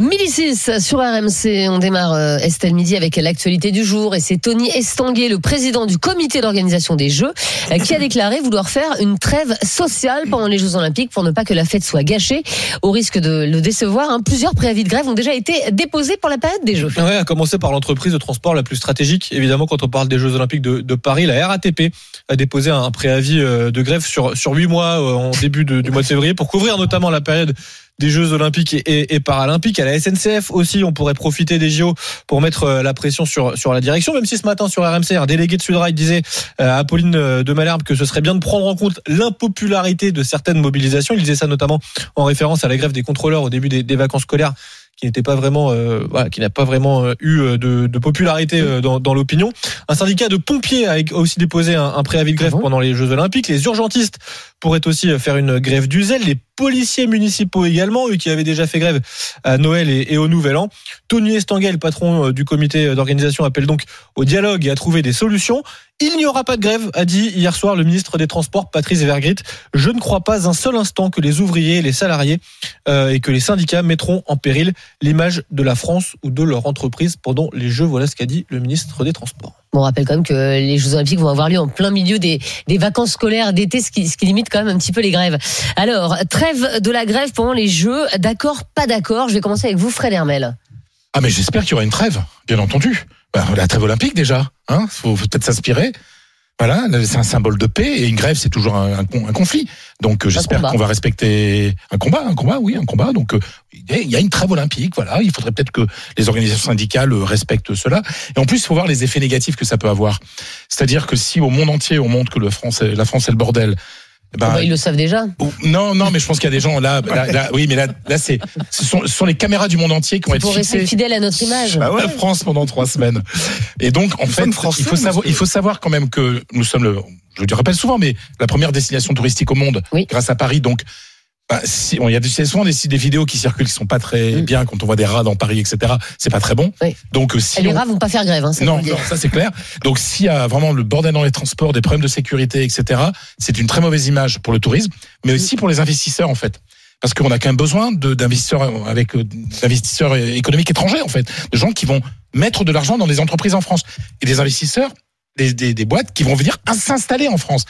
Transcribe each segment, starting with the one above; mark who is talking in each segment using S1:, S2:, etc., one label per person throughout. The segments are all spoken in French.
S1: Midi 6 sur RMC, on démarre euh, Estelle Midi avec l'actualité du jour et c'est Tony Estanguet, le président du comité d'organisation des Jeux, euh, qui a déclaré vouloir faire une trêve sociale pendant les Jeux Olympiques pour ne pas que la fête soit gâchée. Au risque de le décevoir, hein, plusieurs préavis de grève ont déjà été déposés pour la période des Jeux.
S2: Ouais, à commencer par l'entreprise de transport la plus stratégique. Évidemment, quand on parle des Jeux Olympiques de, Paris, la RATP a déposé un préavis euh, de grève sur sur huit mois en début du mois de février pour couvrir notamment la période des Jeux Olympiques et, et- et Paralympiques. À la SNCF aussi, on pourrait profiter des JO pour mettre euh, la pression sur sur la direction. Même si ce matin sur RMC, un délégué de Sudrail disait euh, à Apolline euh, de Malherbe que ce serait bien de prendre en compte l'impopularité de certaines mobilisations. Il disait ça notamment en référence à la grève des contrôleurs au début des, des vacances scolaires qui n'était pas vraiment, euh, voilà, qui n'a pas vraiment eu de, de popularité dans, dans l'opinion. Un syndicat de pompiers a aussi déposé un, un préavis de grève
S1: Ah
S2: pendant les Jeux Olympiques. Les urgentistes pourraient aussi faire une grève du zèle. Les policiers municipaux également, eux qui avaient déjà fait grève à Noël et, au Nouvel An. Tony Estanguet, le patron euh, du comité d'organisation, appelle donc au dialogue et à trouver des solutions. Il n'y aura pas de grève, a dit hier soir le ministre des Transports, Patrice Vergrit. Je ne crois pas un seul instant que les ouvriers les salariés euh, et que les syndicats mettront en péril l'image de la France ou de leur entreprise pendant les Jeux. Voilà ce qu'a dit le ministre des Transports.
S1: Bon, on rappelle quand même que les Jeux Olympiques vont avoir lieu en plein milieu des, des vacances scolaires d'été, ce qui, limite quand même un petit peu les grèves. Alors, trêve de la grève pendant les Jeux, d'accord, pas d'accord. Je vais commencer avec vous, Fred Hermel.
S3: Ah mais j'espère qu'il y aura une trêve, bien entendu. Bah, la trêve olympique déjà, hein, faut peut-être s'inspirer. Voilà, c'est un symbole de paix et une grève c'est toujours un, un con- un conflit. Donc euh, j'espère qu'on va respecter un combat, un combat, oui, un combat. Donc euh, il y a une trêve olympique, voilà. Il faudrait peut-être que les organisations syndicales euh, respectent cela. Et en plus, il faut voir les effets négatifs que ça peut avoir. C'est-à-dire que si au monde entier on montre que le France, est- la France est le bordel, eh ben,
S1: Bon, bah, ils le savent déjà.
S3: ou- Non, non, mais je pense qu'il y a des gens là, là, là- oui, mais là, là, c'est, ce sont, ce sont les caméras du monde entier qui vont être
S1: Pour rester fidèle à notre image.
S3: la France pendant trois semaines. Et donc, en fait,
S4: français,
S3: il faut savoir, il faut savoir quand même que nous sommes le, je le rappelle souvent, mais la première destination touristique au monde,
S1: Oui.
S3: grâce à Paris. Donc, bah, si, bon, y a des- souvent des, des vidéos qui circulent qui sont pas très
S1: Mm.
S3: bien quand on voit des rats dans Paris, etc. C'est pas très bon.
S1: Oui.
S3: Donc, euh, si
S1: les
S3: on-
S1: rats vont pas faire grève, hein, ça
S3: non, non, ça c'est clair. Donc s'il y a vraiment le bordel dans les transports, des problèmes de sécurité, etc., c'est une très mauvaise image pour le tourisme, mais aussi pour les investisseurs en fait. Parce qu'on a quand même besoin d'investisseurs avec euh, d'investisseurs économiques étrangers en fait, de gens qui vont mettre de l'argent dans des entreprises en France et des investisseurs, des, des, des boîtes qui vont venir s'installer en France.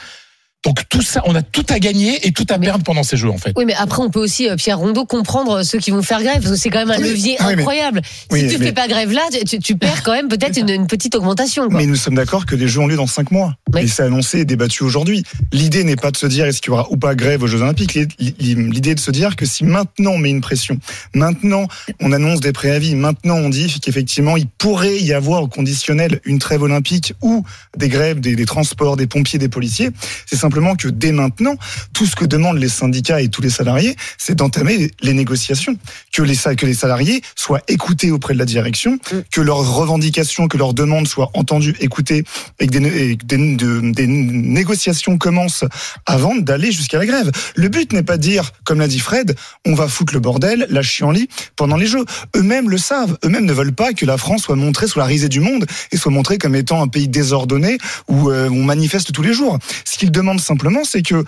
S3: Donc tout ça, on a tout à gagner et tout à perdre pendant ces jeux en fait.
S1: Oui, mais après, on peut aussi, euh, Pierre Rondeau, comprendre ceux qui vont faire grève, parce que c'est quand même un
S4: Oui,
S1: levier
S4: ah mais-
S1: incroyable.
S4: oui,
S1: si tu
S4: mais-
S1: fais pas grève là, tu, tu perds quand même peut-être une, une petite augmentation. Quoi.
S4: Mais nous sommes d'accord que les Jeux ont lieu dans cinq mois.
S1: Oui.
S4: Et c'est annoncé et débattu aujourd'hui. L'idée n'est pas de se dire est-ce qu'il y aura ou pas grève aux Jeux Olympiques. L'idée est de se dire que si maintenant on met une pression, maintenant on annonce des préavis, maintenant on dit qu'effectivement il pourrait y avoir au conditionnel une trêve olympique ou des grèves des, des transports, des pompiers, des policiers, c'est simplement que dès maintenant, tout ce que demandent les syndicats et tous les salariés, c'est d'entamer les, négociations. Que les, que les salariés soient écoutés auprès de la direction, que leurs revendications, que leurs demandes soient entendues, écoutées, et que des, né- et que des, de- des négociations commencent avant d'aller jusqu'à la grève. Le but n'est pas de dire, comme l'a dit Fred, on va foutre le bordel, la chienlit pendant les Jeux. Eux-mêmes le savent. Eux-mêmes ne veulent pas que la France soit montrée sous la risée du monde et soit montrée comme étant un pays désordonné où euh, on manifeste tous les jours. Ce qu'ils demandent simplement, c'est que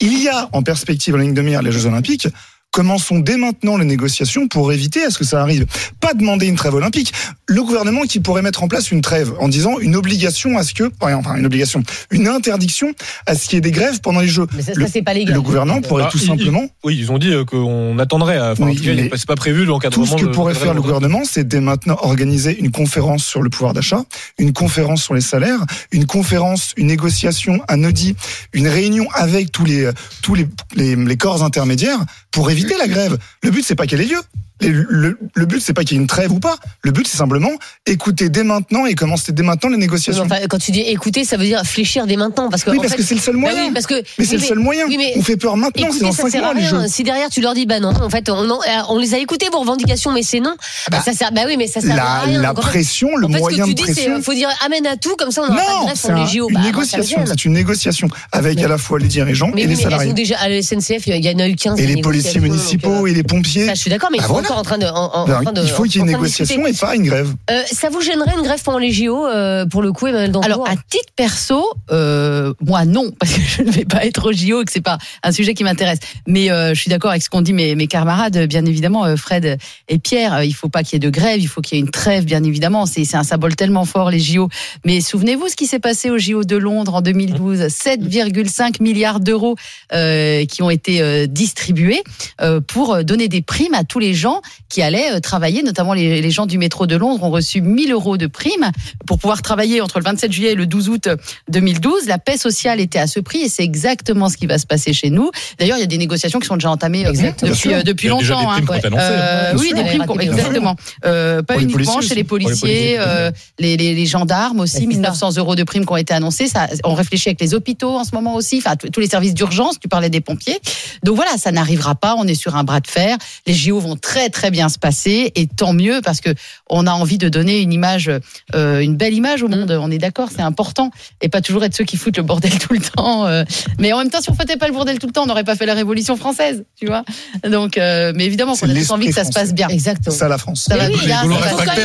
S4: il y a en perspective en ligne de mire les Jeux Olympiques. Commençons dès maintenant les négociations pour éviter à ce que ça arrive. Pas demander une trêve olympique. Le gouvernement qui pourrait mettre en place une trêve en disant une obligation à ce que, enfin une obligation, une interdiction à ce qu'il y ait des grèves pendant les Jeux.
S1: Mais ça,
S4: le,
S1: ça c'est pas légal.
S4: le gouvernement pourrait
S2: Ah,
S4: tout
S2: il-
S4: simplement
S2: Oui, ils ont dit euh, qu'on attendrait. Enfin,
S4: Oui,
S2: en tout c'est pas prévu
S4: tout
S2: l'encadrement.
S4: ce que pourrait faire le gouvernement, c'est dès maintenant organiser une conférence sur le pouvoir d'achat, une conférence sur les salaires, une conférence, une négociation, un audit, une réunion avec tous les tous les, les, les corps intermédiaires pour éviter la grève. Le but c'est pas qu'elle ait lieu. Le, le, le but c'est pas qu'il y ait une trêve ou pas. Le but c'est simplement écouter dès maintenant et commencer dès maintenant les négociations.
S1: enfin, quand tu dis écouter, ça veut dire fléchir dès maintenant. Parce que,
S4: oui, parce
S1: fait-
S4: que c'est le seul
S1: Bah
S4: moyen.
S1: oui, parce que,
S4: mais c'est le seul moyen.
S1: oui, mais-
S4: On fait peur maintenant, c'est
S1: Écoutez,
S4: dans
S1: ça
S4: 5
S1: sert
S4: mois
S1: à
S4: les
S1: rien. Si derrière tu leur dis bah non, en fait on, en- euh, on les a écoutés vos revendications, mais c'est non. Bah, ça sert. Bah oui, mais ça sert à
S4: La,
S1: rien.
S4: la pression, le
S1: en fait,
S4: moyen
S1: ce
S4: de
S1: que tu dis, c'est
S4: pression.
S1: faut dire amène à tout, comme ça on n'aura pas de
S4: Non,
S1: grève pour les JO.
S4: une
S1: Bah,
S4: négociation. C'est une négociation avec à la fois les dirigeants et les salariés.
S1: déjà à la SNCF, il y en a eu 15.
S4: Et les policiers municipaux
S1: euh,
S4: et les pompiers.
S1: Je suis d'accord, mais encore en train de. en- en- en
S4: Ben,
S1: train de-
S4: il faut qu'il y ait une négociation et pas une grève.
S1: Euh, ça vous gênerait une grève pendant les JO euh, pour le coup, Emmanuel Dancourt
S5: Alors, à titre perso, euh,
S6: moi non, parce que je ne vais pas être au JO, et que c'est pas un sujet qui m'intéresse. Mais euh, je suis d'accord avec ce qu'ont dit mes, mes camarades, bien évidemment, euh, Fred et Pierre. euh, Il faut pas qu'il y ait de grève, il faut qu'il y ait une trêve, bien évidemment. C'est c'est un symbole tellement fort les JO. Mais souvenez-vous ce qui s'est passé au JO de Londres en 2012, 7,5 milliards d'euros euh, qui ont été euh, distribués euh, pour donner des primes à tous les gens qui allaient euh, travailler, notamment les, les gens du métro de Londres ont reçu 1000 euros de primes pour pouvoir travailler entre le 27 juillet et le 12 août 2012. La paix sociale était à ce prix et c'est exactement ce qui va se passer chez nous. D'ailleurs, il y a des négociations qui sont déjà entamées euh,
S1: Exactement.
S6: depuis, euh, depuis longtemps.
S3: des primes
S6: hein.
S3: été annoncées,
S6: Euh,
S3: hein,
S6: oui,
S1: sûr.
S6: des primes,
S1: Ouais, sûr.
S6: exactement. Euh, pas
S4: Pour
S6: uniquement chez les.
S4: Pour
S6: policiers, euh, les, les, les gendarmes aussi,
S1: Ouais, c'est
S6: 1900 euros de primes qui ont été annoncées. Ça, on réfléchit avec les hôpitaux en ce moment aussi, enfin tous les services d'urgence. Tu parlais des pompiers. Donc voilà, ça n'arrivera pas. On est sur un bras de fer. Les JO vont très très bien se passer et tant mieux parce que on a envie de donner une image, euh, une belle image au monde. On est d'accord, c'est important et pas toujours être ceux qui foutent le bordel tout le temps. euh. Mais en même temps, si on foutait pas le bordel tout le temps, on n'aurait pas fait la Révolution française, tu vois. Donc, euh, mais évidemment, qu'on a tous envie que ça se passe bien.
S1: Exactement.
S4: Ça, la France.
S6: Ça va
S1: Mais oui, là,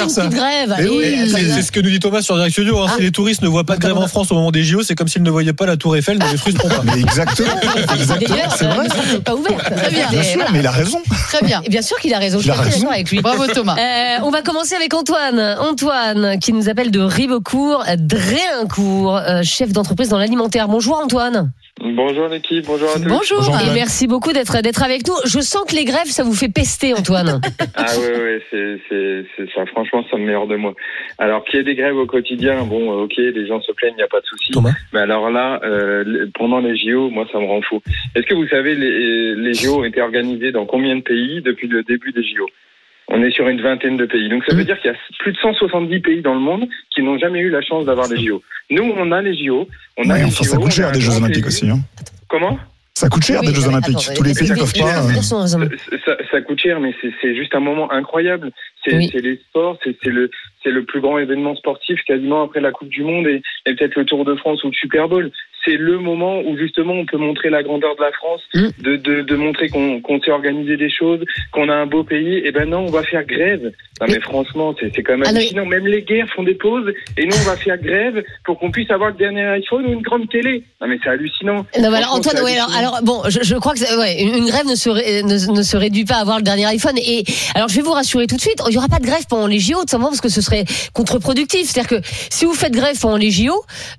S6: ça
S1: grève.
S4: Oui,
S1: euh,
S2: C'est ce que nous dit Thomas sur Direct Studio. hein.
S1: Ah.
S2: Si les touristes ne voient pas de grève en France au moment des JO, c'est comme s'ils ne voyaient pas la Tour Eiffel, ne les frustrons pas.
S4: Mais exactement. exactement.
S1: D'ailleurs,
S4: C'est vrai.
S1: pas ouverte.
S6: Très bien.
S4: Bien sûr, mais il a raison.
S6: Très bien.
S1: Et bien sûr qu'il a raison. Je
S4: Il
S1: suis
S4: a
S1: assez
S4: raison.
S1: d'accord avec lui.
S6: Bravo Thomas.
S1: Euh, on va commencer avec Antoine. Antoine, qui nous appelle de Ribeaucourt, Drélincourt, euh, chef d'entreprise dans l'alimentaire. Bonjour Antoine.
S7: Bonjour l'équipe, bonjour à tous.
S6: Bonjour.
S3: Bonjour,
S1: Et merci beaucoup d'être d'être avec nous. Je sens que les grèves, ça vous fait pester, Antoine.
S7: Ah ouais, ouais, c'est, c'est, c'est ça. Franchement, ça me met hors de moi. Alors, qu'il y ait des grèves au quotidien, bon, euh, ok, les gens se plaignent, il n'y a pas de souci.
S2: Thomas
S7: Mais alors là, euh, pendant les JO, moi, ça me rend fou. Est-ce que vous savez, les, les JO ont été organisés dans combien de pays depuis le début des JO On est sur une vingtaine de pays. Donc, ça veut dire qu'il y a plus de 170 pays dans le monde qui n'ont jamais eu la chance d'avoir les JO. Nous, on a les JO. On a
S4: Ouais,
S7: les
S4: enfin,
S7: JO,
S4: ça
S7: on
S4: coûte
S7: a
S4: cher des Jeux
S7: grand
S4: Olympiques aussi. hein.
S7: Comment?
S4: Ça coûte cher
S1: Oui,
S4: des Jeux Olympiques.
S1: attends,
S4: Tous les
S1: euh,
S4: pays ne peuvent pas. euh,
S1: raisonnement.
S7: ça, ça coûte cher, mais c'est- juste un moment incroyable. C'est
S1: Oui.
S7: les sports, c'est c'est le, c'est le plus grand événement sportif quasiment après la Coupe du Monde et, et peut-être le Tour de France ou le Super Bowl. C'est le moment où justement on peut montrer la grandeur de la France,
S1: Mm.
S7: de, de, de montrer qu'on qu'on sait organiser des choses, qu'on a un beau pays. Et ben non, on va faire grève. Non mais franchement, c'est quand même
S1: Ah, non,
S7: hallucinant. Même les guerres font des pauses et nous on va faire grève pour qu'on puisse avoir le dernier iPhone ou une grande télé. Non mais c'est hallucinant.
S1: Non, mais alors, Antoine, ouais, alors, alors, bon, je, je crois que ouais, une grève ne se, ré- ne, ne se réduit pas à avoir le dernier iPhone. Et alors, je vais vous rassurer tout de suite, il n'y aura pas de grève pendant les JO, tout simplement parce que ce serait contre-productif. C'est-à-dire que si vous faites grève pendant les JO,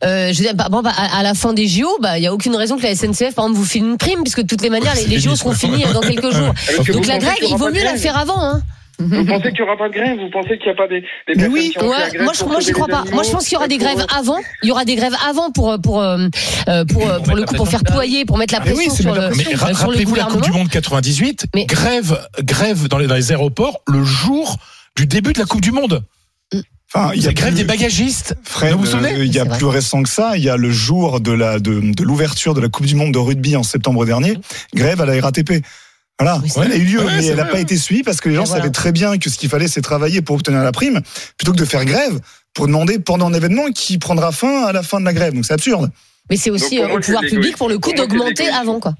S1: euh, je veux dire, bah, bon, bah, à, à la fin des JO, bah, il n'y a aucune raison que la SNCF, par exemple, vous file une prime, puisque de toutes les manières, les, les JO seront finis dans quelques jours. Donc
S7: vous
S1: la grève,
S7: y
S1: il vaut mieux la faire avant. Hein.
S7: Vous pensez qu'il n'y aura pas de grève Vous pensez qu'il n'y a pas des, des
S4: Mais
S7: personnes
S4: oui.
S7: qui vont
S1: Ouais,
S7: faire grève
S1: moi, je, moi, j'y
S7: sauver
S1: crois pas.
S7: animaux
S1: Moi, je pense qu'il y aura des
S7: pour-
S1: grèves avant. Il y aura des grèves avant pour pour euh, euh, pour, euh, pour le coup pour faire ployer, pour mettre la
S4: oui,
S1: pression sur
S4: la
S1: le,
S4: pression.
S3: Mais
S1: euh, sur le
S3: rappelez-vous la Coupe du Monde 98,
S1: Mais-
S3: grève, grève dans les, dans les aéroports le jour du début de la Coupe du Monde.
S4: Enfin, il y a
S3: C'est grève
S4: plus-
S3: des bagagistes.
S4: Fred,
S3: vous vous souvenez
S4: euh, il y a
S1: vrai.
S4: plus récent que ça. Il y a le jour de la de, de l'ouverture de la Coupe du Monde de rugby en septembre dernier. Grève à la RATP. Voilà,
S1: Oui,
S4: elle a eu lieu,
S3: Ouais,
S4: mais elle n'a pas été suivie parce que les gens
S1: voilà.
S4: savaient très bien que ce qu'il fallait, c'est travailler pour obtenir la prime, plutôt que de faire grève pour demander pendant un événement qui prendra fin à la fin de la grève. Donc c'est absurde.
S1: Mais c'est aussi au pouvoir public pour le coup d'augmenter avant quoi.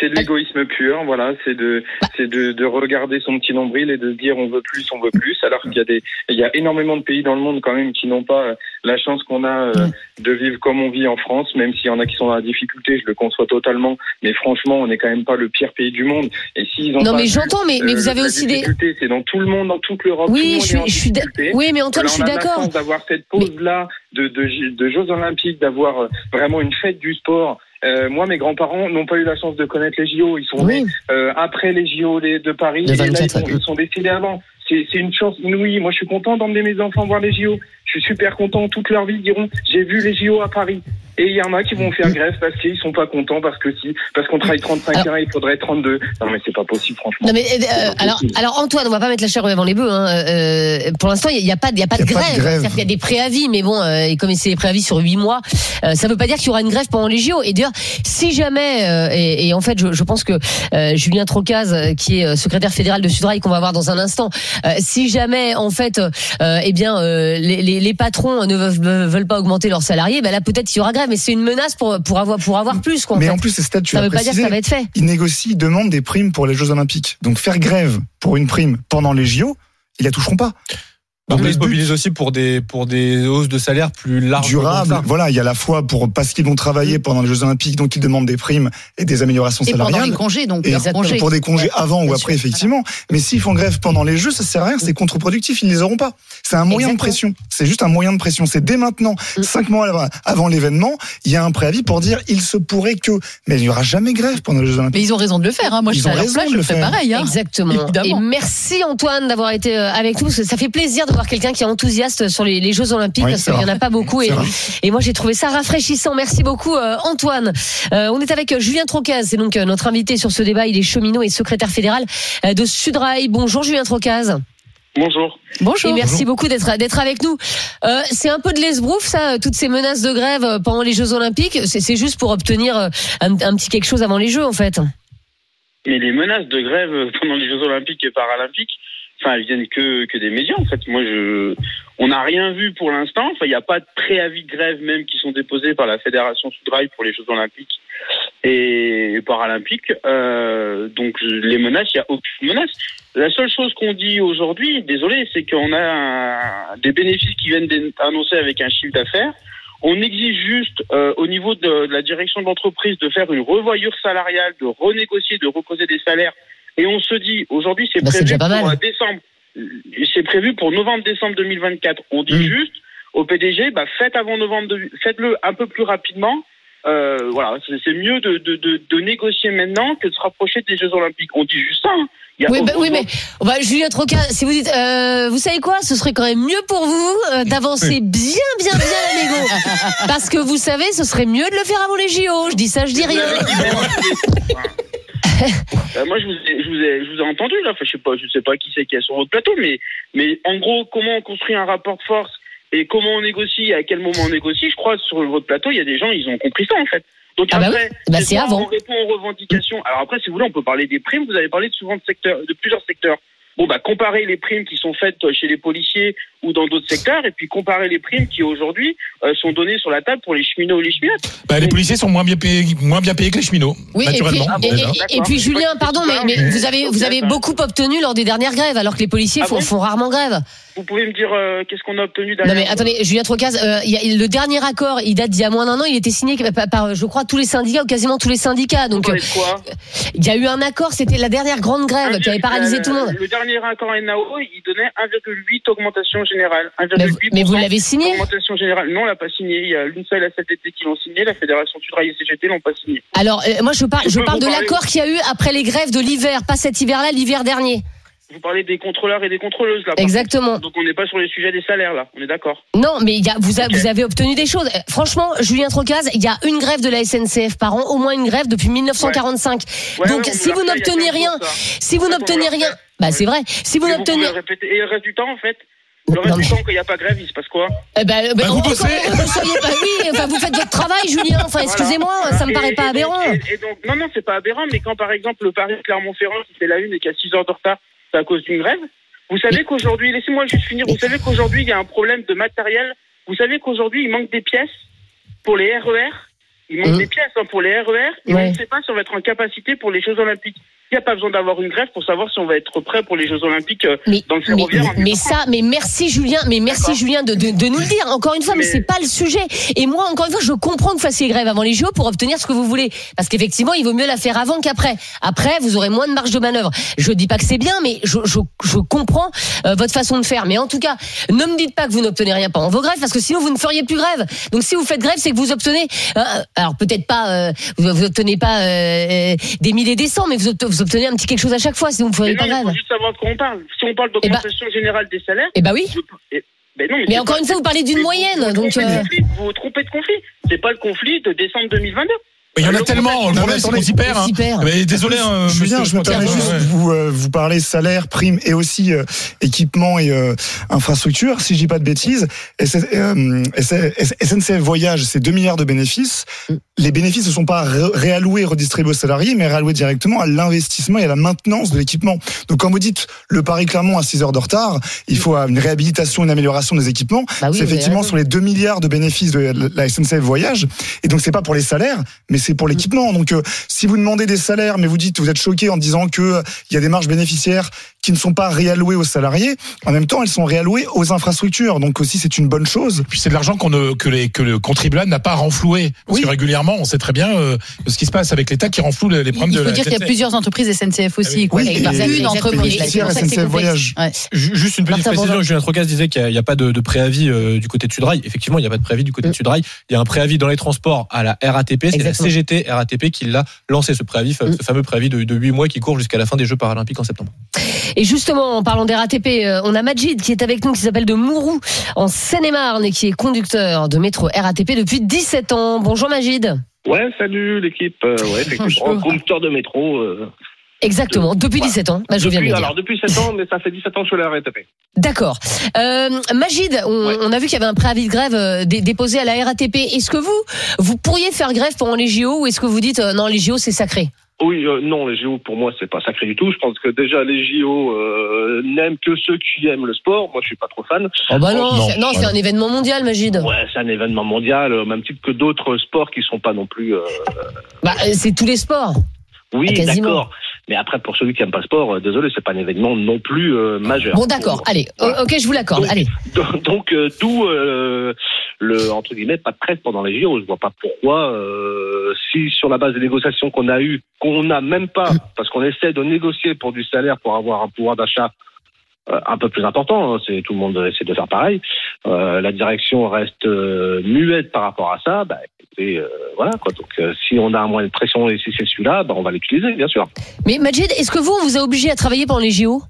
S7: C'est de l'égoïsme pur, voilà. C'est de, c'est de, de regarder son petit nombril et de se dire on veut plus, on veut plus. Alors qu'il y a des, il y a énormément de pays dans le monde quand même qui n'ont pas euh, la chance qu'on a euh, de vivre comme on vit en France, même s'il y en a qui sont dans la difficulté, je le conçois totalement. Mais franchement, on n'est quand même pas le pire pays du monde. Et s'ils ont
S1: Non
S7: pas
S1: mais j'entends, mais mais
S7: euh,
S1: vous avez aussi des.
S7: C'est dans tout le monde, dans toute l'Europe. tout le
S1: Oui,
S7: monde
S1: je suis, je suis. Oui, mais Antoine, je suis d'accord.
S7: d'avoir cette pause-là de, de, de Jeux Olympiques, d'avoir vraiment une fête du sport. Euh, moi, mes grands-parents n'ont pas eu la chance de connaître les JO. Ils sont
S1: Oui.
S7: nés euh, après les JO de Paris.
S1: Le
S7: et là,
S1: 24,
S7: ils, sont,
S1: ouais.
S7: ils sont décédés avant. C'est c'est une chance inouïe. Moi, je suis content d'emmener mes enfants voir les JO. Je suis super content. Toute leur vie, ils diront j'ai vu les JO à Paris. Et il y en a qui vont faire grève parce qu'ils sont pas contents, parce que si, parce qu'on travaille 35 heures, il faudrait 32. Non, mais c'est pas possible, franchement.
S1: Non mais euh,
S7: pas
S1: alors
S7: possible.
S1: alors Antoine, on va pas mettre la chair avant les bœufs. Hein. Euh, pour l'instant, il y a pas il y a pas de
S4: Il y a pas de
S1: grève.
S4: grève.
S1: C'est-à-dire qu'il y a des préavis, mais bon, euh, et comme c'est des préavis sur huit mois, euh, ça veut pas dire qu'il y aura une grève pendant les JO. Et d'ailleurs, si jamais euh, et, et en fait, je, je pense que euh, Julien Trocaz, euh, qui est euh, secrétaire fédéral de Sudrail, qu'on va voir dans un instant, euh, si jamais en fait, euh, eh bien, euh, les, les, les patrons ne veulent, ne veulent pas augmenter leurs salariés, ben là peut-être il y aura grève, mais c'est une menace pour pour avoir pour avoir plus quoi. En
S4: mais
S1: fait.
S4: en plus, ces stades, tu
S1: ça veut pas dire que ça va être fait.
S4: ils négocient, ils demandent des primes pour les Jeux Olympiques. Donc faire grève pour une prime pendant les JO, ils la toucheront pas. Le
S2: ils se mobilisent aussi pour des, pour des hausses de salaire plus larges.
S4: durable.
S2: comme ça.
S4: Voilà, il y a la fois pour parce qu'ils vont travailler pendant les Jeux Olympiques, donc ils demandent des primes et des améliorations
S6: Et pendant
S4: salariales.
S6: les congés, donc
S4: Et
S6: leurs congés.
S4: pour des congés avant ou après,
S1: sûr.
S4: effectivement. Mais s'ils font grève pendant les Jeux, ça sert à rien, c'est contre-productif, ils ne les auront pas. C'est un moyen de pression. C'est juste un moyen de pression. C'est dès maintenant,
S1: Mm.
S4: cinq mois avant- l'événement, il y a un préavis pour dire il se pourrait que. Mais il n'y aura jamais grève pendant les Jeux
S6: Mais
S4: Olympiques.
S6: ils ont raison de le faire. Hein. Moi, je
S4: Ils ont
S6: à je
S4: le faire.
S6: pareil. Hein.
S1: Exactement.
S6: Évidemment.
S1: Et merci Antoine d'avoir été euh, avec nous. Ça fait plaisir de voir quelqu'un qui est enthousiaste sur les, les Jeux Olympiques
S4: Oui,
S1: parce qu'il n'y en a pas beaucoup. Et, moi j'ai trouvé ça rafraîchissant. Merci beaucoup euh, Antoine. Euh, on est avec euh, Julien Trocaz, c'est donc euh, notre invité sur ce débat. Il est cheminot et secrétaire fédéral euh, de Sudrail. Bonjour Julien Trocaz.
S5: Bonjour.
S6: Bonjour.
S1: Et merci beaucoup d'être d'être avec nous. Euh, c'est un peu de l'esbrouf, ça, toutes ces menaces de grève pendant les Jeux Olympiques. C'est c'est juste pour obtenir un, un petit quelque chose avant les Jeux, en fait.
S5: Mais les menaces de grève pendant les Jeux Olympiques et Paralympiques, enfin, elles viennent que, que des médias, en fait. Moi, je, on n'a rien vu pour l'instant. Enfin, il n'y a pas de préavis de grève même qui sont déposés par la Fédération Sudrail pour les Jeux Olympiques et Paralympiques. Euh, donc, les menaces, il n'y a aucune menace. La seule chose qu'on dit aujourd'hui, désolé, c'est qu'on a des bénéfices qui viennent d'être annoncés avec un chiffre d'affaires. On exige juste euh, au niveau de, de la direction de l'entreprise de faire une revoyure salariale, de renégocier, de recauser des salaires. Et on se dit, aujourd'hui, c'est
S1: Bah,
S5: prévu pour
S1: mal.
S5: décembre. C'est prévu pour novembre-décembre 2024. On dit
S1: Mm.
S5: juste au PDG, bah, faites avant novembre, de- faites-le un peu plus rapidement. Euh, voilà, c'est mieux de, de, de, de négocier maintenant que de se rapprocher des Jeux Olympiques. On dit juste ça. hein. Il y a
S1: Oui, bah, oui, mais bah, Julien Troca, si vous dites, euh, vous savez quoi, ce serait quand même mieux pour vous euh, d'avancer bien, bien, bien la négo, parce que vous savez, ce serait mieux de le faire avant les JO. Je dis ça, je dis rien.
S5: Euh, moi, je vous, ai, je, vous ai, je vous ai entendu là. Enfin, je sais pas, je sais pas qui c'est qui est sur votre plateau, mais, mais en gros, comment on construit un rapport de force et comment on négocie, à quel moment on négocie. Je crois que sur votre plateau, il y a des gens, ils ont compris ça en fait. Donc
S1: Ah bah
S5: après,
S1: Bah, c'est avant.
S5: on répond aux revendications. Alors après, si vous voulez, on peut parler des primes. Vous avez parlé souvent de secteurs, de plusieurs secteurs. Bon, bah, comparer les primes qui sont faites chez les policiers ou dans d'autres secteurs, et puis comparer les primes qui aujourd'hui euh, sont données sur la table pour les cheminots ou les cheminotes.
S3: Bah, les policiers sont moins bien payés, moins bien payés que les cheminots,
S1: Oui, et puis,
S3: naturellement.
S5: Ah
S1: et,
S3: déjà.
S1: et- et puis Julien, pardon, mais, mais vous avez, vous avez beaucoup obtenu lors des dernières grèves, alors que les policiers
S5: Ah
S1: font,
S5: bon
S1: font rarement grève.
S5: Vous pouvez me dire euh, qu'est-ce qu'on a obtenu
S1: Non
S5: derrière
S1: mais attendez, Julien Trocaz, euh, il y a, le dernier accord, il date d'il y a moins d'un an, il était signé par, par, je crois, tous les syndicats ou quasiment tous les syndicats. Donc euh, il y a eu un accord, c'était la dernière grande grève qui avait paralysé tout le monde.
S5: Le dernier accord NAO, il donnait 1,8 augmentation générale. 1,8
S1: Mais, vous- mais vous l'avez signé?
S5: Augmentation générale. Non, on l'a pas signé. Il y a l'UNSA et la CFDT qui l'ont signé. La Fédération Sudrail et CGT l'ont pas signé.
S1: Alors euh, moi je parle,
S5: Je
S1: parle de l'accord qu'il y a eu après les grèves de l'hiver, pas cet hiver-là, l'hiver dernier.
S5: Vous parlez des contrôleurs et des contrôleuses là.
S1: Exactement.
S5: Donc on n'est pas sur les sujets des salaires là. On est d'accord.
S1: Non, mais il y a, vous, a-
S5: Ok.
S1: vous avez obtenu des choses. Euh, Franchement, Julien Trocaz, il y a une grève de la SNCF par an, au moins une grève depuis 1945.
S5: Ouais,
S1: Donc
S5: ouais,
S1: si vous n'obtenez
S5: 15
S1: rien, si vous n'obtenez rien, bah
S5: Ouais.
S1: c'est vrai. Si vous n'obtenez.
S5: Et le reste du temps, en fait, le
S1: Non,
S5: reste
S1: mais-
S5: du temps, quand il n'y a pas grève, il se passe quoi
S1: Eh ben, ben,
S3: Bah, vous bossez.
S1: oui, enfin, vous faites votre travail, Julien. Enfin, excusez-moi,
S5: Voilà.
S1: ça me
S5: Et-
S1: paraît pas
S5: et donc-
S1: aberrant.
S5: et- et donc, non, non, c'est pas aberrant, mais quand par exemple le Paris Clermont-Ferrand qui fait la une et qui a 6 heures de retard, c'est à cause d'une grève. Vous savez qu'aujourd'hui, laissez-moi juste finir, vous savez qu'aujourd'hui il y a un problème de matériel. Vous savez qu'aujourd'hui il manque des pièces pour les RER. Il manque
S1: Mmh.
S5: des pièces hein, pour les RER et
S1: Ouais.
S5: on ne sait pas si on va être en capacité pour les Jeux Olympiques. Il n'y a pas besoin d'avoir une grève pour savoir si on va être prêt pour les Jeux Olympiques euh,
S1: Mais,
S5: dans le
S1: mais,
S5: ferroviaire. en
S1: mais
S5: 1930.
S1: ça, mais merci Julien, mais merci. Julien de, de, de nous le dire. Encore une fois, mais, c'est pas le sujet. Et moi, encore une fois, je comprends que vous fassiez grève avant les JO pour obtenir ce que vous voulez. Parce qu'effectivement, il vaut mieux la faire avant qu'après. Après, vous aurez moins de marge de manœuvre. Je dis pas que c'est bien, mais je, je, je comprends euh, votre façon de faire. Mais en tout cas, ne me dites pas que vous n'obtenez rien pendant vos grèves, parce que sinon vous ne feriez plus grève. Donc si vous faites grève, c'est que vous obtenez, euh, alors peut-être pas, euh, vous, vous obtenez pas euh, des milliers des cents, mais vous, obt- vous obtenez un petit quelque chose à chaque fois, sinon vous ne
S5: non,
S1: pas
S5: mais il faut
S1: grève.
S5: juste savoir de quoi on parle. Si on parle d'augmentation générale des salaires,
S1: Eh ben oui.
S5: je- eh, ben non,
S1: Mais encore une fois, vous parlez d'une moyenne,
S5: vous,
S1: donc. Euh,
S5: trompez de conflit, vous vous trompez de conflit. C'est pas le conflit de décembre 2022.
S3: Il y en a
S5: Le
S3: tellement. Le problème, c'est qu'on s'y perd. hein. Mais désolé, hein,
S4: Julien,
S3: monsieur
S4: je me permets juste de vous, euh, vous parler salaire, prime et aussi euh, équipement et euh, infrastructure. Si je dis pas de bêtises, SNCF Voyage, c'est 2 milliards de bénéfices. les bénéfices ne sont pas ré- réalloués, redistribués aux salariés, mais réalloués directement à l'investissement et à la maintenance de l'équipement. Donc quand vous dites le Paris-Clermont à 6 heures de retard, il faut une réhabilitation, une amélioration des équipements.
S1: Bah oui,
S4: c'est effectivement sur les 2 milliards de bénéfices de la SNCF Voyage. Et donc c'est pas pour les salaires, mais c'est pour l'équipement. Donc euh, si vous demandez des salaires, mais vous dites, vous êtes choqué en disant que euh, il y a des marges bénéficiaires qui ne sont pas réallouées aux salariés, en même temps elles sont réallouées aux infrastructures. Donc aussi c'est une bonne chose.
S3: Puis c'est de l'argent qu'on ne- que, les, que le contribuable n'a pas renfloué. Parce
S4: Oui.
S3: que régulièrement, on sait très bien euh, ce qui se passe avec l'État qui renfloue les, les
S6: Il
S3: problèmes de
S6: faut
S3: la
S6: dire qu'il y a plusieurs entreprises SNCF aussi. quoi.
S4: Oui,
S6: que c'est
S4: SNCF. Voyage.
S6: Ouais.
S2: Ju- Juste une petite
S1: Martin
S2: précision. Julien Trocas disait qu'il n'y a, pas de, de préavis euh, du côté de Sudrail. Effectivement, il n'y a pas de préavis du côté de Sudrail. Il y a un préavis dans les transports à la RATP. C'est la
S1: Exactement.
S2: CGT RATP qui l'a lancé, ce préavis, ce fameux préavis de, de 8 mois qui court jusqu'à la fin des Jeux paralympiques en septembre.
S1: Et justement, en parlant des RATP, euh, on a Majid qui est avec nous, qui s'appelle de Mourou, en Seine-et-Marne, et qui est conducteur de métro RATP depuis 17 ans. Bonjour Majid.
S8: Ouais, salut l'équipe. Euh, ouais, effectivement, conducteur de métro. euh,
S1: Exactement, depuis
S8: Voilà.
S1: 17 ans. Bah, je viens de
S8: depuis,
S1: le dire.
S8: alors depuis 7 ans, mais ça fait 17 ans que je suis à la RATP.
S1: D'accord. Euh, Magid, on,
S8: Ouais.
S1: on a vu qu'il y avait un préavis de grève euh, dé- déposé à la RATP. Est-ce que vous, vous pourriez faire grève pendant les JO ou est-ce que vous dites euh, non, les JO c'est sacré?
S8: Oui, euh, non, les JO pour moi c'est pas sacré du tout. Je pense que déjà les JO euh, n'aiment que ceux qui aiment le sport. Moi, je suis pas trop fan.
S1: Oh bah non,
S3: non,
S1: c'est- non, c'est
S3: voilà.
S1: un événement mondial, Magid.
S8: Ouais, c'est un événement mondial, euh, même type que d'autres sports qui sont pas non plus. euh,
S1: Bah, euh, c'est tous les sports.
S8: Oui, d'accord. Mais après, pour celui qui aime pas le sport, euh, désolé, c'est pas un événement non plus euh, majeur.
S1: Bon, d'accord. Allez, ok, je vous l'accorde. Allez.
S8: Donc, euh, d'où euh, le entre guillemets pas de trêve pendant les JO. Je vois pas pourquoi. euh, si sur la base des négociations qu'on a eues, qu'on n'a même pas, parce qu'on essaie de négocier pour du salaire pour avoir un pouvoir d'achat euh, un peu plus important. hein, c'est tout le monde essaie de faire pareil. Euh, la direction reste euh, muette par rapport à ça. Bah, écoutez, euh, voilà quoi. Donc, euh, si on a un moyen de pression et si c'est celui-là, bah, on va l'utiliser, bien sûr.
S1: Mais Majid, est-ce que vous, on vous a obligé à travailler pendant les JO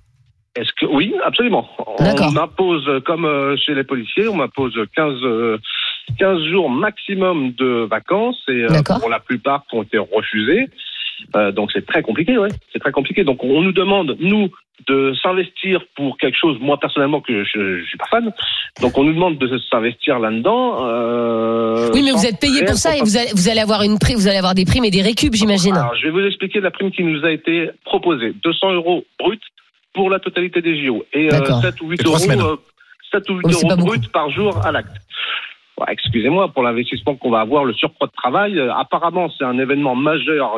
S8: Est-ce que oui, absolument. On m'impose, comme euh, chez les policiers, on m'impose 15, euh, 15 jours maximum de vacances et pour la plupart qui ont été refusés. Euh, donc c'est très compliqué, ouais. C'est très compliqué. Donc on nous demande nous de s'investir pour quelque chose. Moi personnellement que je, je suis pas fan. Donc on nous demande de s'investir là-dedans. Euh,
S1: Oui, mais vous êtes payé pour ça et vous allez, vous allez avoir une prime, vous allez avoir des primes et des récup, j'imagine.
S8: alors, je vais vous expliquer la prime qui nous a été proposée. 200 euros brut pour la totalité des JO. Et euh,
S1: D'accord.
S8: 7 ou 8
S3: Et trois
S8: euros,
S3: semaines.
S8: euh, 7 ou 8
S1: Oh, c'est
S8: euros
S1: pas beaucoup.
S8: brut par jour à l'acte. Ouais, Excusez-moi pour l'investissement qu'on va avoir, le surcroît de travail. Euh, apparemment, c'est un événement majeur,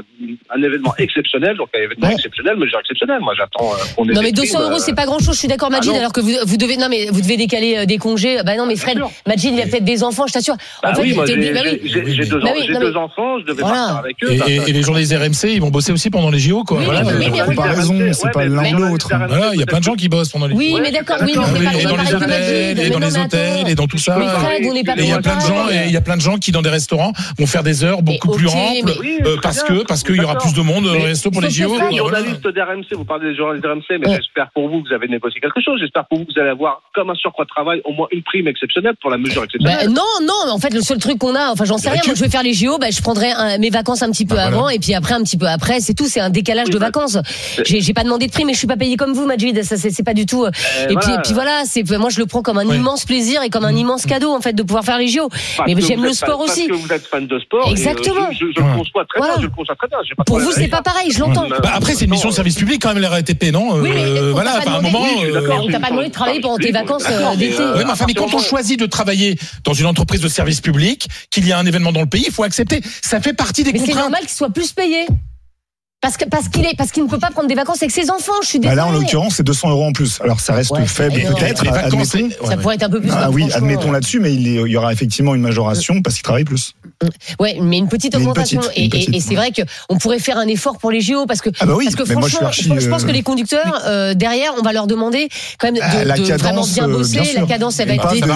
S8: un événement exceptionnel. Donc, un événement
S1: Ouais.
S8: exceptionnel, mais genre exceptionnel. Moi, j'attends euh, qu'on ait
S1: Non mais 200
S8: primes,
S1: euros
S8: euh,
S1: c'est pas grand chose, je suis d'accord Majid,
S8: ah non.
S1: alors que vous, vous devez non mais vous devez décaler des congés. Bah non mais Fred. Majid il a peut-être des enfants, je t'assure.
S8: Bah
S1: en fait,
S8: oui, moi,
S1: t'es-
S8: j'ai
S1: bah oui.
S8: deux,
S1: Bah oui,
S8: deux
S1: mais-
S8: enfants, je devais
S1: Voilà.
S8: partir avec eux.
S3: Et,
S8: bah,
S3: et-
S8: ça-
S3: et les journalistes RMC, ils vont bosser aussi pendant les JO, quoi.
S1: Oui,
S3: voilà.
S1: mais- oui, mais
S4: la comparaison, c'est pas l'un ou l'autre.
S3: Voilà, il y a plein de gens qui bossent pendant les
S1: Oui,
S8: Ouais,
S1: mais d'accord, oui, mais
S8: d'accord.
S1: on n'est pas
S3: et
S1: dans
S3: dans
S1: le
S3: les
S1: Majid.
S3: hôtels, et dans tout ça. Y a plein de gens, et il y a plein de gens qui dans des restaurants vont faire des heures beaucoup plus amples, euh, parce que parce qu'il y aura plus de monde dans les
S8: Mais
S3: restos pour les JO.
S8: Les journalistes d'RMC, vous parlez des journalistes d'RMC, mais j'espère pour vous que vous avez négocié quelque chose. J'espère pour vous que vous allez avoir, comme un surcroît de travail, au moins une prime exceptionnelle pour la mesure
S1: Bah,
S8: exceptionnelle.
S1: non, non, en fait, le seul truc qu'on a, enfin, j'en sais rien. Moi, je vais faire les JO, bah, je prendrai mes vacances un petit peu
S3: Bah,
S1: avant, et puis après, un petit peu après, c'est tout. C'est un décalage de vacances. J'ai j'ai pas demandé de prix, mais je suis pas payé comme vous, Majid. Ça, c'est pas du tout. euh,
S8: Euh,
S1: Et puis,
S8: voilà.
S1: c'est moi, je le prends comme un immense plaisir et comme un immense cadeau, en fait, de pouvoir faire mais j'aime le sport
S8: fan-
S1: aussi.
S8: Parce que vous êtes fan de sport. et, euh,
S1: Exactement.
S8: je, je- je
S3: Ouais.
S8: le conçois très
S1: Voilà.
S8: bien. Je le conçois très bien. j'ai pas de
S1: Pour vous, c'est pas pareil, je l'entends.
S3: Bah après, c'est une mission de service public quand même, la RATP, non
S1: Oui, mais
S3: Euh, Voilà, à un moment. Euh.
S1: On t'a pas demandé de travailler pendant tes vacances euh, d'été.
S8: euh,
S3: Oui, mais enfin, mais quand on choisit de travailler dans une entreprise de service public, qu'il y a un événement dans le pays, il faut accepter. Ça fait partie des
S1: Mais c'est
S3: contraintes.
S1: normal qu'il soit plus payé. Parce que parce qu'il est parce qu'il ne peut pas prendre des vacances avec ses enfants. Je suis
S4: Bah
S1: désolée.
S4: là, en l'occurrence, c'est 200 euros en plus. Alors, ça reste
S1: Ouais,
S4: faible peut-être,
S1: ça pourrait être un peu plus.
S4: Ah
S1: hein,
S4: oui,
S1: franchement.
S4: admettons là-dessus, mais il y- il y aura effectivement une majoration parce qu'il travaille plus.
S1: Ouais, mais une petite
S4: une
S1: augmentation.
S4: petite,
S1: et c'est vrai que on pourrait faire un effort pour les JO parce que
S4: Ah bah oui,
S1: parce que
S4: mais moi je suis
S1: franchement,
S4: archi.
S1: je pense- pense
S4: euh,
S1: que les conducteurs euh, derrière, on va leur demander quand même de,
S4: Ah, la
S1: de
S4: cadence,
S1: vraiment bien
S4: euh,
S1: bosser.
S4: bien
S1: la cadence, elle va être
S3: rattraper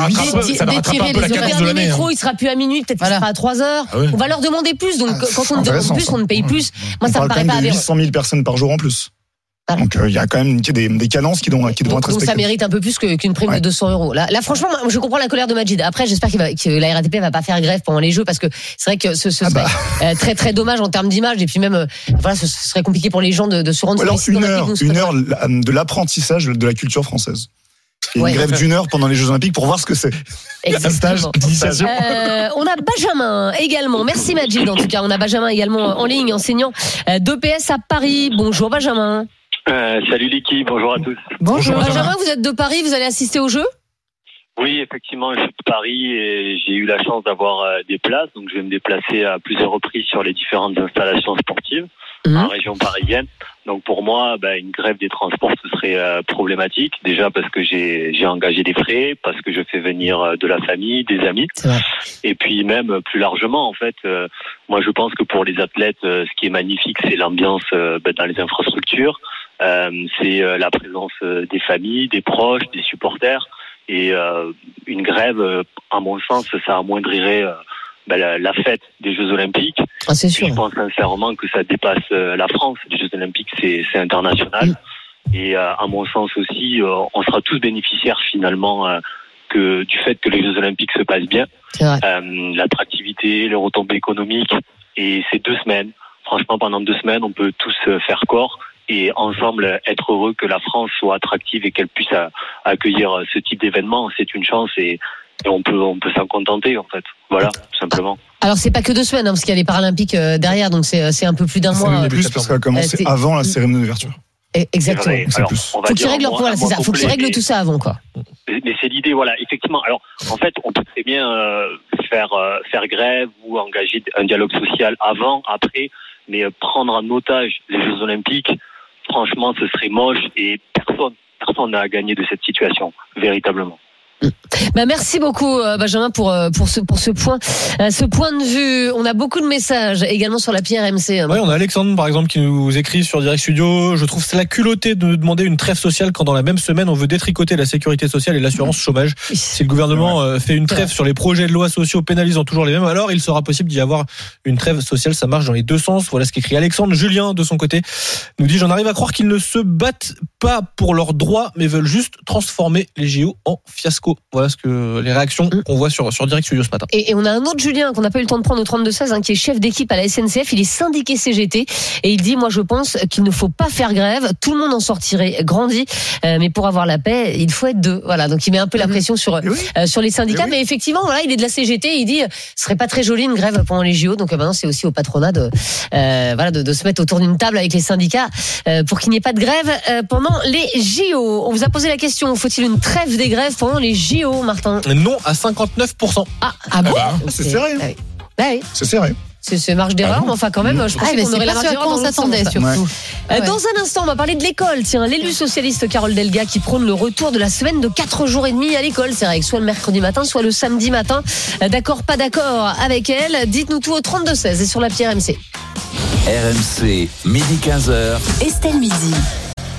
S1: d'étirer les horaires du métro.
S3: hein.
S1: Il sera plus à minuit, peut-être qu'il sera à 3 heures.
S3: Ah.
S1: On va leur demander plus. Donc
S4: Ah,
S1: quand on demande plus, on ne paye plus. Moi,
S4: on
S1: ça me
S4: parle
S1: paraît pas
S4: de
S1: aberrant.
S4: 800 000 personnes par jour en plus.
S1: Voilà.
S4: Donc euh, il y a quand même des, des cadences qui, doivent, qui devront être
S1: donc ça
S4: respectées.
S1: mérite un peu plus qu'une prime de
S4: Ouais.
S1: 200 euros. Là, là, franchement, je comprends la colère de Majid. Après, j'espère que la RATP va pas faire grève pendant les Jeux parce que c'est vrai que ce, ce
S4: Ah
S1: serait
S4: bah.
S1: euh, très très dommage en termes d'image et puis même euh, voilà, ce, ce serait compliqué pour les gens de, de se rendre
S4: alors une heure, une heure de l'apprentissage de la culture française.
S1: Ouais.
S4: une grève d'une heure pendant les Jeux Olympiques pour voir ce que c'est. Un stage
S1: Exactement.
S4: d'initiation.
S1: Euh, on a Benjamin également. Merci Majid en tout cas. On a Benjamin également en ligne, enseignant euh, d'EPS à Paris. Bonjour Benjamin.
S9: Euh, salut l'équipe, bonjour à tous.
S6: Bonjour.
S1: Benjamin, vous êtes de Paris, vous allez assister au jeu?
S9: Oui, effectivement, je suis de Paris et j'ai eu la chance d'avoir des places, donc je vais me déplacer à plusieurs reprises sur les différentes installations sportives
S1: Mhm.
S9: en région parisienne. Donc pour moi, bah, une grève des transports, ce serait euh, problématique. Déjà parce que j'ai engagé des frais, parce que je fais venir euh, de la famille, des amis. Et puis même euh, plus largement, en fait, euh, moi je pense que pour les athlètes, euh, ce qui est magnifique, c'est l'ambiance euh, bah, dans les infrastructures, Euh, c'est euh, la présence des familles, des proches, des supporters. Et euh, une grève, euh, à mon sens, ça amoindrirait bah, la, la fête des Jeux Olympiques.
S1: Ah, c'est sûr.
S9: je pense sincèrement que ça dépasse euh, la France. Les Jeux Olympiques, c'est c'est international.
S1: Mm.
S9: Et euh, à mon sens aussi, euh, on sera tous bénéficiaires finalement euh, que du fait que les Jeux Olympiques se passent bien euh, l'attractivité, les retombées économiques. Et ces deux semaines, franchement, pendant deux semaines, on peut tous euh, faire corps et ensemble être heureux que la France soit attractive et qu'elle puisse accueillir ce type d'événement. C'est une chance et, et on peut on peut s'en contenter en fait. Voilà, tout simplement.
S1: Alors c'est pas que deux semaines, hein, parce qu'il y a les Paralympiques euh, derrière, donc c'est c'est un peu plus d'un mois.
S4: même plus parce qu'elle a commencé
S1: Euh,
S4: avant la cérémonie d'ouverture.
S1: Eh, Exactement.
S9: Alors, on va
S1: Faut qu'ils règlent voilà, ça. Faut qu'ils règlent
S9: mais-
S1: tout ça avant, quoi.
S9: Mais mais c'est l'idée, voilà, effectivement. Alors, en fait, on peut très bien euh, faire euh, faire grève ou engager un dialogue social avant, après, mais euh, prendre en otage les Jeux Olympiques, franchement, ce serait moche et personne personne n'a à gagner de cette situation, véritablement.
S1: Bah, merci beaucoup euh, Benjamin pour euh, pour ce pour ce point euh, ce point de vue. On a beaucoup de messages également sur la PRMC. hein.
S2: Ouais, on a Alexandre par exemple qui nous écrit sur Direct Studio. Je trouve c'est la culottée de demander une trêve sociale quand dans la même semaine on veut détricoter la sécurité sociale et l'assurance chômage. Si le gouvernement fait une trêve sur les projets de loi sociaux pénalisant toujours les mêmes, alors il sera possible d'y avoir une trêve sociale. Ça marche dans les deux sens. Voilà ce qu'écrit Alexandre. Julien de son côté nous dit j'en arrive à croire qu'ils ne se battent pas pour leurs droits mais veulent juste transformer les JO en fiasco. Voilà ce que les réactions qu'on voit sur sur Direct Studio ce matin.
S1: Et, et on a un autre Julien qu'on n'a pas eu le temps de prendre au 32-16, hein, qui est chef d'équipe à la SNCF. Il est syndiqué CGT et il dit, moi je pense qu'il ne faut pas faire grève. Tout le monde en sortirait grandi, euh, mais pour avoir la paix, il faut être deux. Voilà, donc il met un peu la pression sur
S4: oui.
S1: euh, sur les syndicats.
S4: Eh oui.
S1: Mais effectivement, voilà, il est de la CGT. Il dit, ce serait pas très joli une grève pendant les JO. Donc euh, maintenant, c'est aussi au patronat de euh, voilà de, de se mettre autour d'une table avec les syndicats euh, pour qu'il n'y ait pas de grève euh, pendant les JO. On vous a posé la question faut-il une trêve des grèves pendant les JO, Martin
S2: Non à 59%.
S1: Ah, ah bon
S4: bah, c'est sérieux.
S1: Ah oui. Bah oui.
S4: C'est sérieux.
S1: C'est c'est marge d'erreur,
S4: Ah
S1: mais enfin quand même, je
S6: Ah,
S1: pensais
S6: mais
S1: qu'on aurait la marge
S6: ce
S1: d'erreur
S6: on s'attendait surtout.
S4: Ouais.
S1: Euh,
S6: Ouais.
S1: Dans un instant, on va parler de l'école. Tiens, l'élu socialiste Carole Delga qui prône le retour de la semaine de 4 jours et demi à l'école. C'est vrai que soit le mercredi matin, soit le samedi matin. Euh, D'accord, pas d'accord avec elle Dites-nous tout au 32-16 et sur la pierre MC.
S10: RMC, midi 15h.
S11: Estelle Midi.